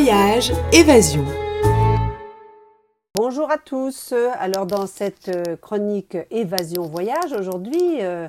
Voyage, évasion. Bonjour à tous. Alors dans cette euh, chronique Évasion Voyage, aujourd'hui, euh,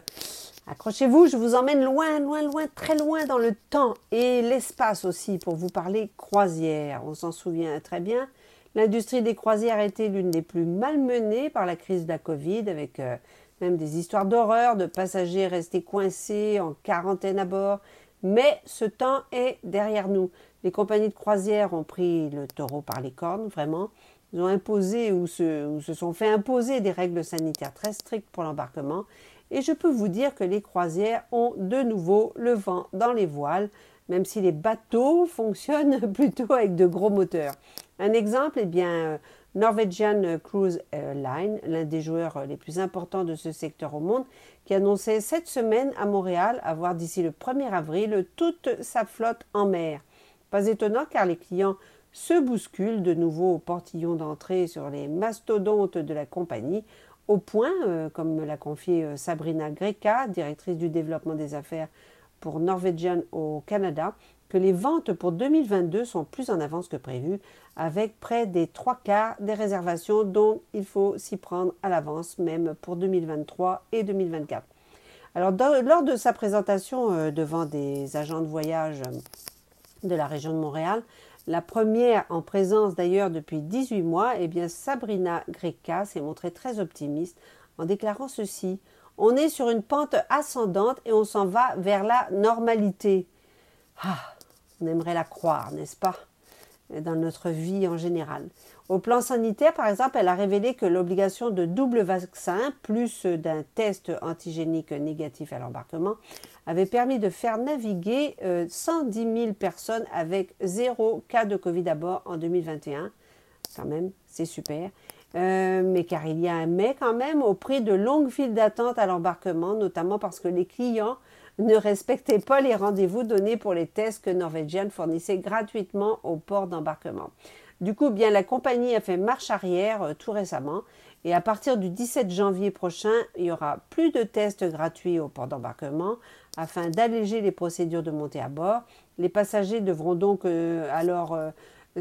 accrochez-vous, je vous emmène loin, loin, loin, très loin dans le temps et l'espace aussi pour vous parler croisière. On s'en souvient très bien. L'industrie des croisières a été l'une des plus malmenées par la crise de la Covid avec euh, même des histoires d'horreur de passagers restés coincés en quarantaine à bord. Mais ce temps est derrière nous. Les compagnies de croisière ont pris le taureau par les cornes, vraiment. Ils ont imposé ou se, ou se sont fait imposer des règles sanitaires très strictes pour l'embarquement. Et je peux vous dire que les croisières ont de nouveau le vent dans les voiles, même si les bateaux fonctionnent plutôt avec de gros moteurs. Un exemple, eh bien, Norwegian Cruise Line, l'un des joueurs les plus importants de ce secteur au monde, qui annonçait cette semaine à Montréal avoir d'ici le 1er avril toute sa flotte en mer. Pas étonnant car les clients se bousculent de nouveau au portillon d'entrée sur les mastodontes de la compagnie, au point, euh, comme me l'a confié euh, Sabrina Greca, directrice du développement des affaires pour Norwegian au Canada, que les ventes pour 2022 sont plus en avance que prévu, avec près des trois quarts des réservations dont il faut s'y prendre à l'avance, même pour 2023 et 2024. Alors, lors de sa présentation euh, devant des agents de voyage euh, de la région de Montréal, la première en présence d'ailleurs depuis 18 mois, eh bien Sabrina Greca s'est montrée très optimiste en déclarant ceci On est sur une pente ascendante et on s'en va vers la normalité. Ah, on aimerait la croire, n'est-ce pas Dans notre vie en général. Au plan sanitaire, par exemple, elle a révélé que l'obligation de double vaccin, plus d'un test antigénique négatif à l'embarquement, avait permis de faire naviguer 110 euh, 000 personnes avec zéro cas de Covid à bord en 2021. Quand même, c'est super. Euh, mais car il y a un mais quand même au prix de longues files d'attente à l'embarquement, notamment parce que les clients ne respectait pas les rendez-vous donnés pour les tests que Norwegian fournissait gratuitement au port d'embarquement. Du coup, bien la compagnie a fait marche arrière euh, tout récemment et à partir du 17 janvier prochain, il y aura plus de tests gratuits au port d'embarquement afin d'alléger les procédures de montée à bord. Les passagers devront donc euh, alors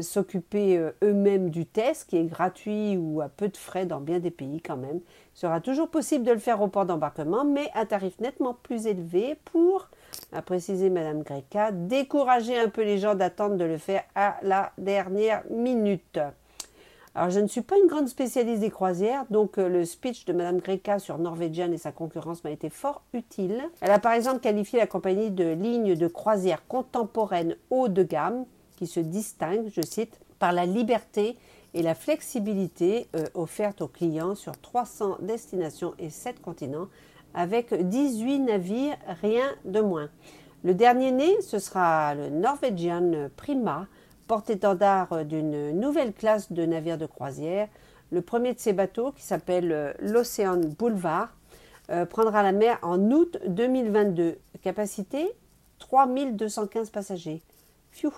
s'occuper euh, eux-mêmes du test qui est gratuit ou à peu de frais dans bien des pays quand même. Sera toujours possible de le faire au port d'embarquement, mais à tarif nettement plus élevé pour, a précisé Madame Greca, décourager un peu les gens d'attendre de le faire à la dernière minute. Alors, je ne suis pas une grande spécialiste des croisières, donc euh, le speech de Madame Greca sur Norwegian et sa concurrence m'a été fort utile. Elle a par exemple qualifié la compagnie de ligne de croisière contemporaine haut de gamme, qui se distingue, je cite, par la liberté et la flexibilité euh, offertes aux clients sur 300 destinations et 7 continents, avec 18 navires, rien de moins. Le dernier né, ce sera le Norwegian Prima, porte-étendard d'une nouvelle classe de navires de croisière. Le premier de ces bateaux, qui s'appelle euh, l'Océan Boulevard, euh, prendra la mer en août 2022. Capacité 3215 passagers. Pfiou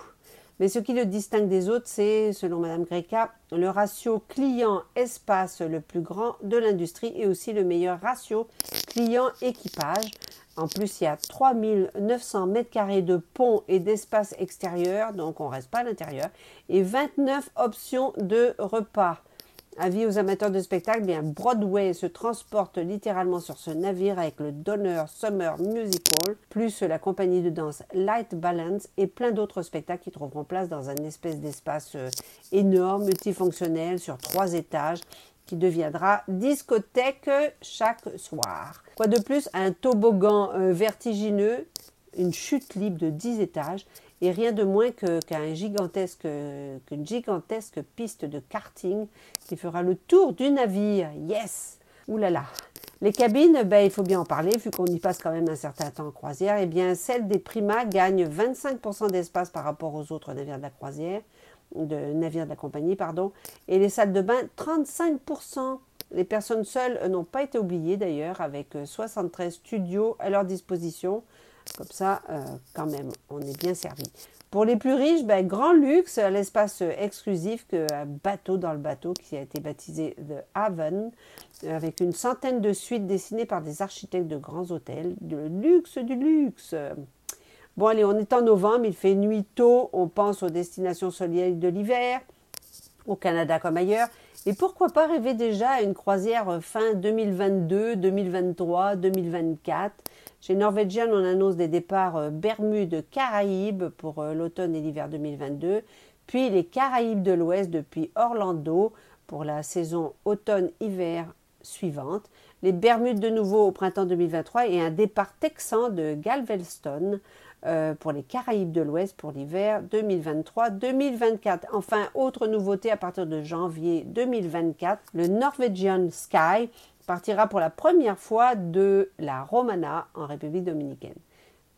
mais ce qui le distingue des autres, c'est, selon Mme Greca, le ratio client-espace le plus grand de l'industrie et aussi le meilleur ratio client-équipage. En plus, il y a 3900 mètres carrés de pont et d'espace extérieur, donc on ne reste pas à l'intérieur, et 29 options de repas. Avis aux amateurs de spectacle, bien Broadway se transporte littéralement sur ce navire avec le Donner Summer Musical, plus la compagnie de danse Light Balance et plein d'autres spectacles qui trouveront place dans un espèce d'espace euh, énorme, multifonctionnel, sur trois étages, qui deviendra discothèque chaque soir. Quoi de plus, un toboggan euh, vertigineux, une chute libre de 10 étages et rien de moins qu'un gigantesque, qu'une gigantesque piste de karting qui fera le tour du navire. Yes Ouh là là Les cabines, ben, il faut bien en parler, vu qu'on y passe quand même un certain temps en croisière. Eh bien, celle des Prima gagne 25% d'espace par rapport aux autres navires de la croisière, de navires de la compagnie, pardon. Et les salles de bain, 35%. Les personnes seules n'ont pas été oubliées d'ailleurs, avec 73 studios à leur disposition. Comme ça, euh, quand même, on est bien servi. Pour les plus riches, ben, grand luxe, l'espace exclusif qu'un bateau dans le bateau qui a été baptisé The Haven, avec une centaine de suites dessinées par des architectes de grands hôtels, le luxe du luxe. Bon, allez, on est en novembre, il fait nuit tôt, on pense aux destinations soleil de l'hiver, au Canada comme ailleurs. Et pourquoi pas rêver déjà à une croisière fin 2022, 2023, 2024 Chez Norwegian, on annonce des départs euh, Bermudes, Caraïbes pour euh, l'automne et l'hiver 2022, puis les Caraïbes de l'Ouest depuis Orlando pour la saison automne-hiver suivante, les Bermudes de nouveau au printemps 2023 et un départ texan de Galveston euh, pour les Caraïbes de l'Ouest pour l'hiver 2023-2024. Enfin, autre nouveauté à partir de janvier 2024, le Norwegian Sky partira pour la première fois de la Romana en République dominicaine.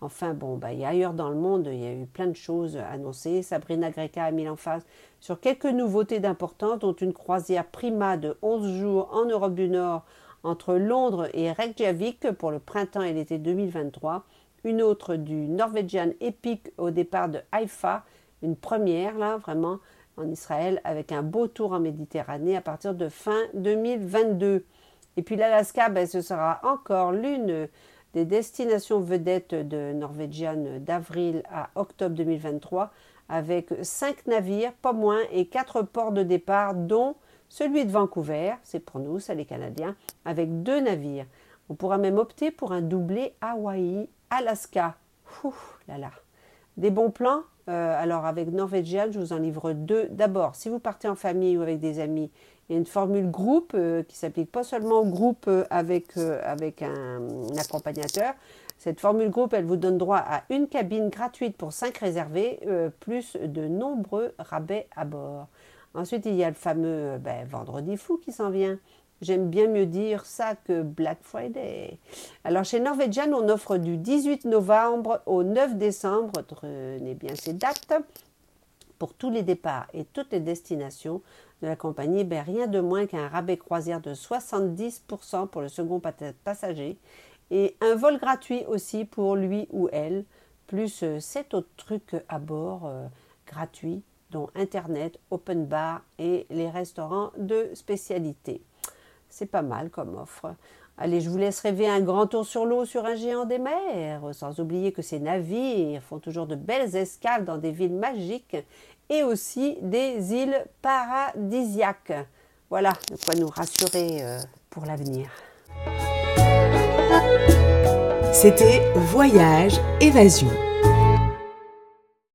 Enfin, bon, bah, y a ailleurs dans le monde, il y a eu plein de choses annoncées. Sabrina Greca a mis l'emphase sur quelques nouveautés d'importance, dont une croisière Prima de 11 jours en Europe du Nord entre Londres et Reykjavik pour le printemps et l'été 2023 une autre du Norwegian Epic au départ de Haïfa, une première là vraiment en Israël avec un beau tour en Méditerranée à partir de fin 2022. Et puis l'Alaska, ben, ce sera encore l'une des destinations vedettes de Norwegian d'avril à octobre 2023 avec cinq navires, pas moins, et quatre ports de départ, dont celui de Vancouver, c'est pour nous, ça les Canadiens, avec deux navires. On pourra même opter pour un doublé Hawaï Alaska. Ouh là là. Des bons plans euh, Alors avec Norwegian, je vous en livre deux. D'abord, si vous partez en famille ou avec des amis, il y a une formule groupe euh, qui s'applique pas seulement au groupe euh, avec, avec un, accompagnateur. Cette formule groupe, elle vous donne droit à une cabine gratuite pour 5 réservés, plus de nombreux rabais à bord. Ensuite, il y a le fameux ben, vendredi fou qui s'en vient. J'aime bien mieux dire ça que Black Friday. Alors chez Norwegian, on offre du 18 novembre au 9 décembre, tenez bien ces dates, pour tous les départs et toutes les destinations de la compagnie, ben, rien de moins qu'un rabais croisière de 70% pour le second passager et un vol gratuit aussi pour lui ou elle, plus euh, sept autres trucs à bord euh, gratuits, dont Internet, open bar et les restaurants de spécialité. C'est pas mal comme offre. Allez, je vous laisse rêver un grand tour sur l'eau sur un géant des mers, sans oublier que ces navires font toujours de belles escales dans des villes magiques et aussi des îles paradisiaques. Voilà de quoi nous rassurer euh, pour l'avenir. C'était Voyage Évasion